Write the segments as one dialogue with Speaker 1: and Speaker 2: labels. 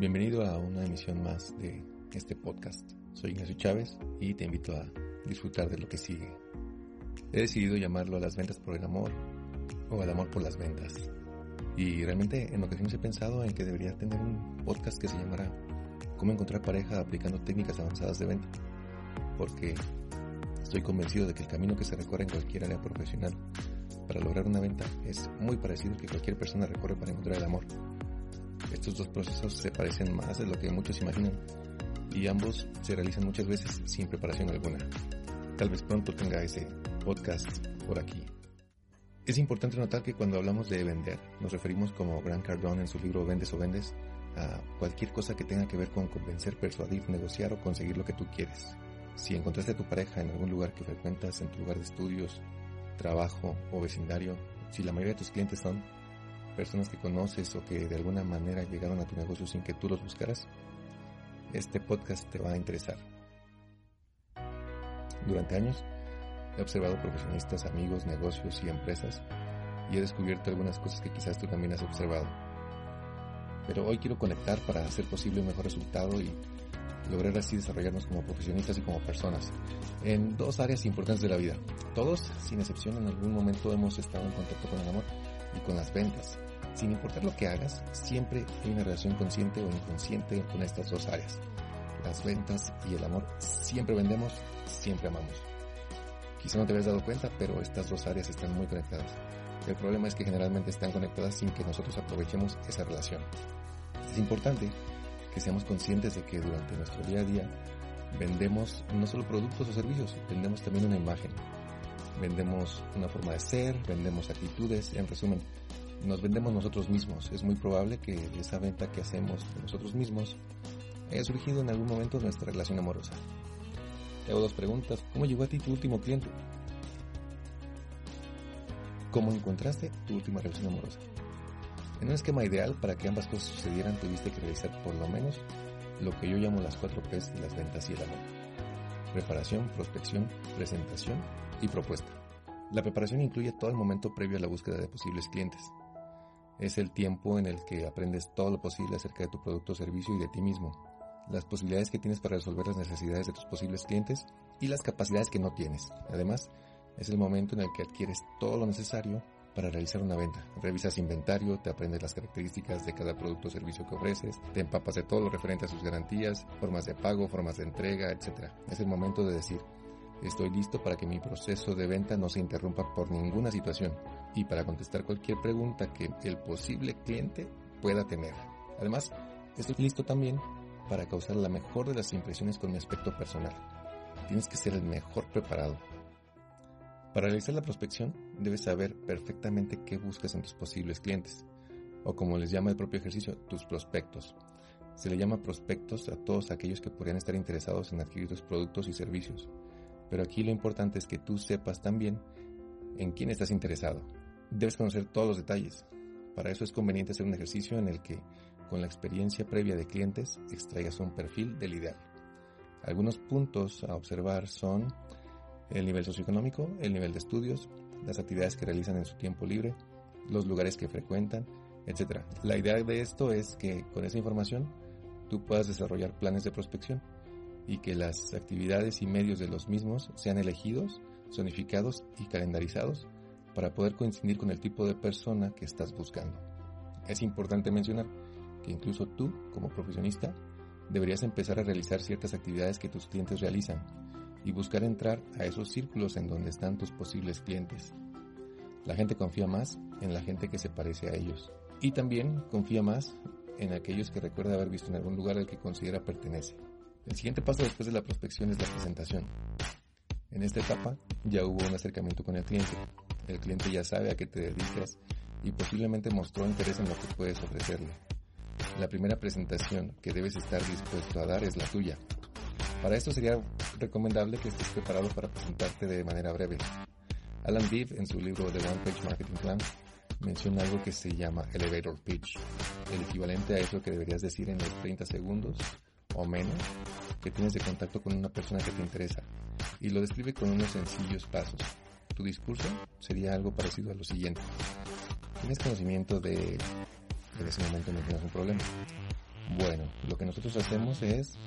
Speaker 1: Bienvenido a una emisión más de este podcast. Soy Ignacio Chávez y te invito a disfrutar de lo que sigue. He decidido llamarlo a las ventas por el amor o al amor por las ventas. Y realmente en ocasiones he pensado en que debería tener un podcast que se llamara Cómo encontrar pareja aplicando técnicas avanzadas de venta. Porque estoy convencido de que el camino que se recorre en cualquier área profesional para lograr una venta es muy parecido al que cualquier persona recorre para encontrar el amor. Estos dos procesos se parecen más de lo que muchos imaginan y ambos se realizan muchas veces sin preparación alguna. Tal vez pronto tenga ese podcast por aquí. Es importante notar que cuando hablamos de vender, nos referimos como Grant Cardone en su libro Vendes o Vendes a cualquier cosa que tenga que ver con convencer, persuadir, negociar o conseguir lo que tú quieres. Si encontraste a tu pareja en algún lugar que frecuentas, en tu lugar de estudios, trabajo o vecindario, si la mayoría de tus clientes son personas que conoces o que de alguna manera llegaron a tu negocio sin que tú los buscaras, este podcast te va a interesar. Durante años he observado profesionistas, amigos, negocios y empresas y he descubierto algunas cosas que quizás tú también has observado. Pero hoy quiero conectar para hacer posible un mejor resultado y lograr así desarrollarnos como profesionistas y como personas en dos áreas importantes de la vida. Todos, sin excepción, en algún momento hemos estado en contacto con el amor y con las ventas. Sin importar lo que hagas, siempre hay una relación consciente o inconsciente con estas dos áreas. Las ventas y el amor. Siempre vendemos, siempre amamos. Quizá no te habías dado cuenta, pero estas dos áreas están muy conectadas. El problema es que generalmente están conectadas sin que nosotros aprovechemos esa relación. Es importante que seamos conscientes de que durante nuestro día a día vendemos no solo productos o servicios, vendemos también una imagen. Vendemos una forma de ser, vendemos actitudes, en resumen, nos vendemos nosotros mismos. Es muy probable que esa venta que hacemos de nosotros mismos haya surgido en algún momento nuestra relación amorosa. Te hago dos preguntas. ¿Cómo llegó a ti tu último cliente? ¿Cómo encontraste tu última relación amorosa? En un esquema ideal para que ambas cosas sucedieran tuviste que realizar por lo menos lo que yo llamo las cuatro P's de las ventas y el amor. Preparación, prospección, presentación y propuesta. La preparación incluye todo el momento previo a la búsqueda de posibles clientes. Es el tiempo en el que aprendes todo lo posible acerca de tu producto o servicio y de ti mismo, las posibilidades que tienes para resolver las necesidades de tus posibles clientes y las capacidades que no tienes. Además, es el momento en el que adquieres todo lo necesario para realizar una venta. Revisas inventario, te aprendes las características de cada producto o servicio que ofreces, te empapas de todo lo referente a sus garantías, formas de pago, formas de entrega, etc. Es el momento de decir, Estoy listo para que mi proceso de venta no se interrumpa por ninguna situación y para contestar cualquier pregunta que el posible cliente pueda tener. Además, estoy listo también para causar la mejor de las impresiones con mi aspecto personal. Tienes que ser el mejor preparado. Para realizar la prospección, debes saber perfectamente qué buscas en tus posibles clientes, o como les llama el propio ejercicio, tus prospectos. Se le llama prospectos a todos aquellos que podrían estar interesados en adquirir tus productos y servicios pero aquí lo importante es que tú sepas también en quién estás interesado. Debes conocer todos los detalles. Para eso es conveniente hacer un ejercicio en el que, con la experiencia previa de clientes, extraigas un perfil del ideal. Algunos puntos a observar son el nivel socioeconómico, el nivel de estudios, las actividades que realizan en su tiempo libre, los lugares que frecuentan, etc. La idea de esto es que con esa información tú puedas desarrollar planes de prospección y que las actividades y medios de los mismos sean elegidos, zonificados y calendarizados para poder coincidir con el tipo de persona que estás buscando. Es importante mencionar que incluso tú, como profesionista, deberías empezar a realizar ciertas actividades que tus clientes realizan y buscar entrar a esos círculos en donde están tus posibles clientes. La gente confía más en la gente que se parece a ellos y también confía más en aquellos que recuerda haber visto en algún lugar al que considera pertenece. El siguiente paso después de la prospección es la presentación. En esta etapa ya hubo un acercamiento con el cliente. El cliente ya sabe a qué te dedicas y posiblemente mostró interés en lo que puedes ofrecerle. La primera presentación que debes estar dispuesto a dar es la tuya. Para esto sería recomendable que estés preparado para presentarte de manera breve. Alan Deeb en su libro The One Page Marketing Plan menciona algo que se llama Elevator Pitch, el equivalente a eso que deberías decir en los 30 segundos o menos que tienes de contacto con una persona que te interesa y lo describe con unos sencillos pasos. Tu discurso sería algo parecido a lo siguiente. ¿Tienes conocimiento de... En ese momento tienes un problema. Bueno, lo que nosotros hacemos es,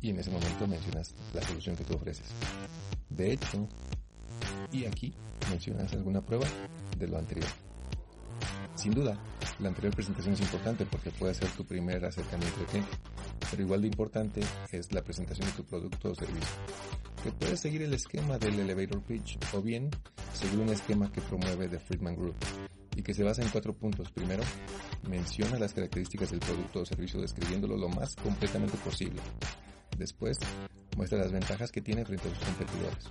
Speaker 1: y en ese momento mencionas la solución que tú ofreces. De hecho, y aquí mencionas alguna prueba de lo anterior. Sin duda, la anterior presentación es importante porque puede ser tu primer acercamiento al cliente, pero igual de importante es la presentación de tu producto o servicio, que puede seguir el esquema del elevator pitch o bien seguir un esquema que promueve The Friedman Group y que se basa en cuatro puntos. Primero, menciona las características del producto o servicio describiéndolo lo más completamente posible. Después, muestra las ventajas que tiene frente a sus competidores,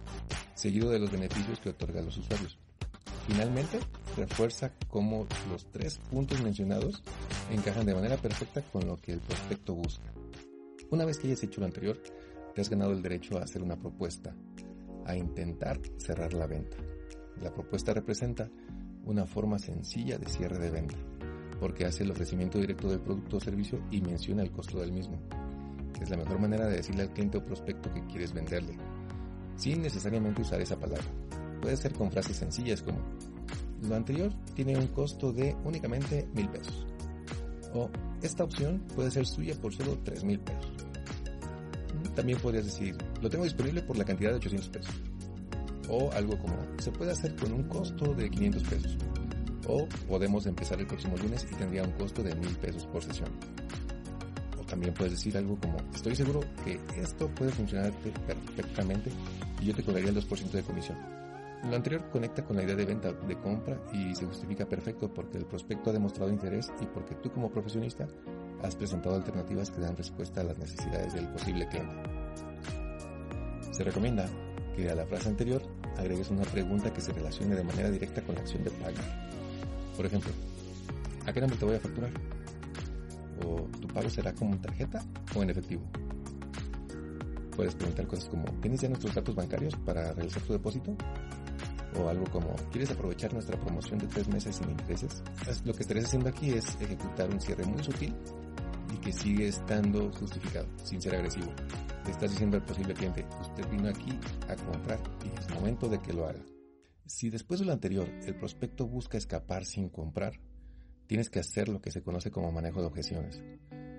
Speaker 1: seguido de los beneficios que otorga a los usuarios. Finalmente, refuerza cómo los tres puntos mencionados encajan de manera perfecta con lo que el prospecto busca. Una vez que hayas hecho lo anterior, te has ganado el derecho a hacer una propuesta, a intentar cerrar la venta. La propuesta representa una forma sencilla de cierre de venta, porque hace el ofrecimiento directo del producto o servicio y menciona el costo del mismo. Es la mejor manera de decirle al cliente o prospecto que quieres venderle, sin necesariamente usar esa palabra. Puede ser con frases sencillas como, lo anterior tiene un costo de únicamente mil pesos. O esta opción puede ser suya por solo tres mil pesos. También podrías decir, lo tengo disponible por la cantidad de 800 pesos. O algo como, se puede hacer con un costo de 500 pesos. O podemos empezar el próximo lunes y tendría un costo de mil pesos por sesión. O también puedes decir algo como, estoy seguro que esto puede funcionarte perfectamente y yo te cobraría el 2% de comisión. Lo anterior conecta con la idea de venta de compra y se justifica perfecto porque el prospecto ha demostrado interés y porque tú como profesionista has presentado alternativas que dan respuesta a las necesidades del posible cliente. Se recomienda que a la frase anterior agregues una pregunta que se relacione de manera directa con la acción de pagar. Por ejemplo, ¿a qué nombre te voy a facturar? ¿O tu pago será como tarjeta o en efectivo? Puedes preguntar cosas como, ¿tienes ya nuestros datos bancarios para realizar tu depósito? O algo como ¿quieres aprovechar nuestra promoción de tres meses sin intereses? Lo que estarías haciendo aquí es ejecutar un cierre muy sutil y que sigue estando justificado, sin ser agresivo. Le estás diciendo al posible cliente, usted vino aquí a comprar y es momento de que lo haga. Si después de lo anterior el prospecto busca escapar sin comprar, tienes que hacer lo que se conoce como manejo de objeciones.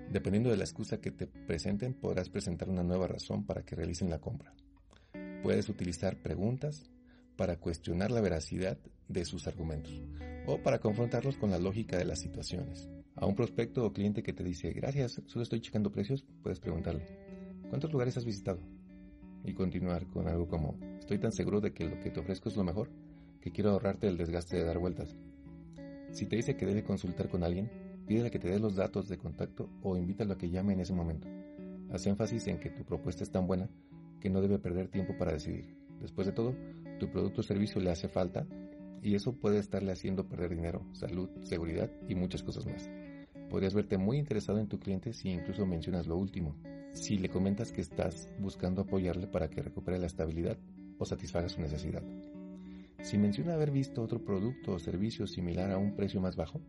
Speaker 1: Dependiendo de la excusa que te presenten, podrás presentar una nueva razón para que realicen la compra. Puedes utilizar preguntas, para cuestionar la veracidad de sus argumentos o para confrontarlos con la lógica de las situaciones. A un prospecto o cliente que te dice, gracias, solo estoy checando precios, puedes preguntarle, ¿cuántos lugares has visitado? Y continuar con algo como, estoy tan seguro de que lo que te ofrezco es lo mejor, que quiero ahorrarte el desgaste de dar vueltas. Si te dice que debe consultar con alguien, pídele que te dé los datos de contacto o invítalo a que llame en ese momento. Haz énfasis en que tu propuesta es tan buena que no debe perder tiempo para decidir. Después de todo, tu producto o servicio le hace falta y eso puede estarle haciendo perder dinero, salud, seguridad y muchas cosas más. Podrías verte muy interesado en tu cliente si incluso mencionas lo último. Si le comentas que estás buscando apoyarle para que recupere la estabilidad o satisfaga su necesidad. Si menciona haber visto otro producto o servicio similar a un precio más bajo,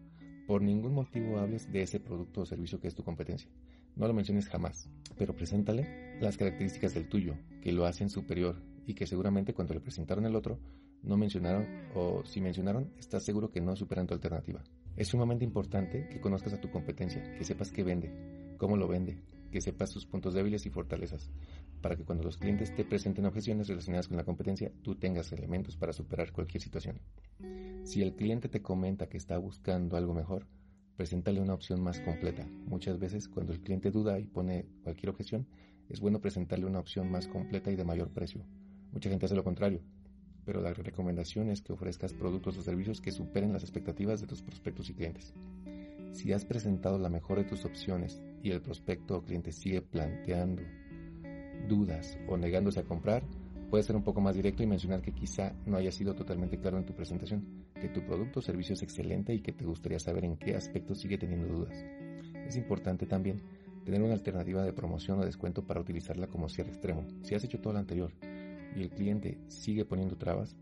Speaker 1: por ningún motivo hables de ese producto o servicio que es tu competencia. No lo menciones jamás, pero preséntale las características del tuyo, que lo hacen superior y que seguramente cuando le presentaron el otro no mencionaron o si mencionaron estás seguro que no superan tu alternativa. Es sumamente importante que conozcas a tu competencia, que sepas qué vende, cómo lo vende, que sepas sus puntos débiles y fortalezas, para que cuando los clientes te presenten objeciones relacionadas con la competencia, tú tengas elementos para superar cualquier situación. Si el cliente te comenta que está buscando algo mejor, preséntale una opción más completa. Muchas veces cuando el cliente duda y pone cualquier objeción, es bueno presentarle una opción más completa y de mayor precio Mucha gente hace lo contrario, pero la recomendación es que ofrezcas productos o servicios que superen las expectativas de tus prospectos y clientes. Si has presentado la mejor de tus opciones y el prospecto o cliente sigue planteando dudas o negándose a comprar, puedes ser un poco más directo y mencionar que quizá no haya sido totalmente claro en tu presentación, que tu producto o servicio es excelente y que te gustaría saber en qué aspectos sigue teniendo dudas. Es importante también tener una alternativa de promoción o descuento para utilizarla como cierre extremo. Si has hecho todo lo anterior y el cliente sigue poniendo trabas,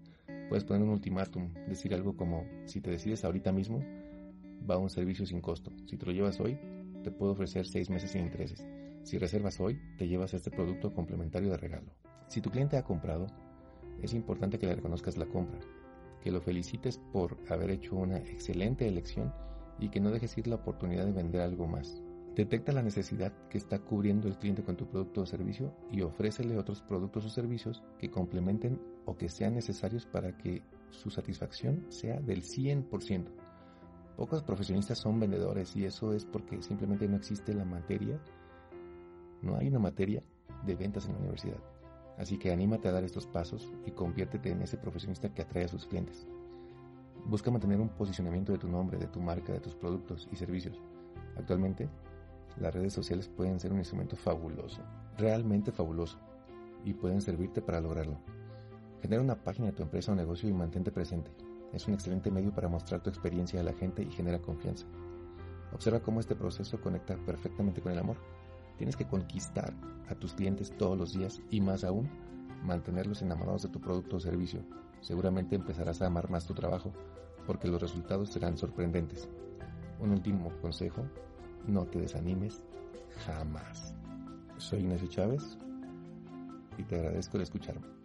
Speaker 1: puedes poner un ultimátum, decir algo como, si te decides ahorita mismo, va un servicio sin costo. Si te lo llevas hoy, te puedo ofrecer seis meses sin intereses. Si reservas hoy, te llevas este producto complementario de regalo. Si tu cliente ha comprado, es importante que le reconozcas la compra, que lo felicites por haber hecho una excelente elección y que no dejes ir la oportunidad de vender algo más. Detecta la necesidad que está cubriendo el cliente con tu producto o servicio y ofrécele otros productos o servicios que complementen o que sean necesarios para que su satisfacción sea del 100%. Pocos profesionistas son vendedores y eso es porque simplemente no existe la materia, no hay una materia de ventas en la universidad. Así que anímate a dar estos pasos y conviértete en ese profesionista que atrae a sus clientes. Busca mantener un posicionamiento de tu nombre, de tu marca, de tus productos y servicios. Actualmente, las redes sociales pueden ser un instrumento fabuloso, realmente fabuloso, y pueden servirte para lograrlo. Genera una página de tu empresa o negocio y mantente presente. Es un excelente medio para mostrar tu experiencia a la gente y genera confianza. Observa cómo este proceso conecta perfectamente con el amor. Tienes que conquistar a tus clientes todos los días y más aún, mantenerlos enamorados de tu producto o servicio. Seguramente empezarás a amar más tu trabajo porque los resultados serán sorprendentes. Un último consejo, no te desanimes jamás. Soy Ignacio Chávez y te agradezco el escucharme.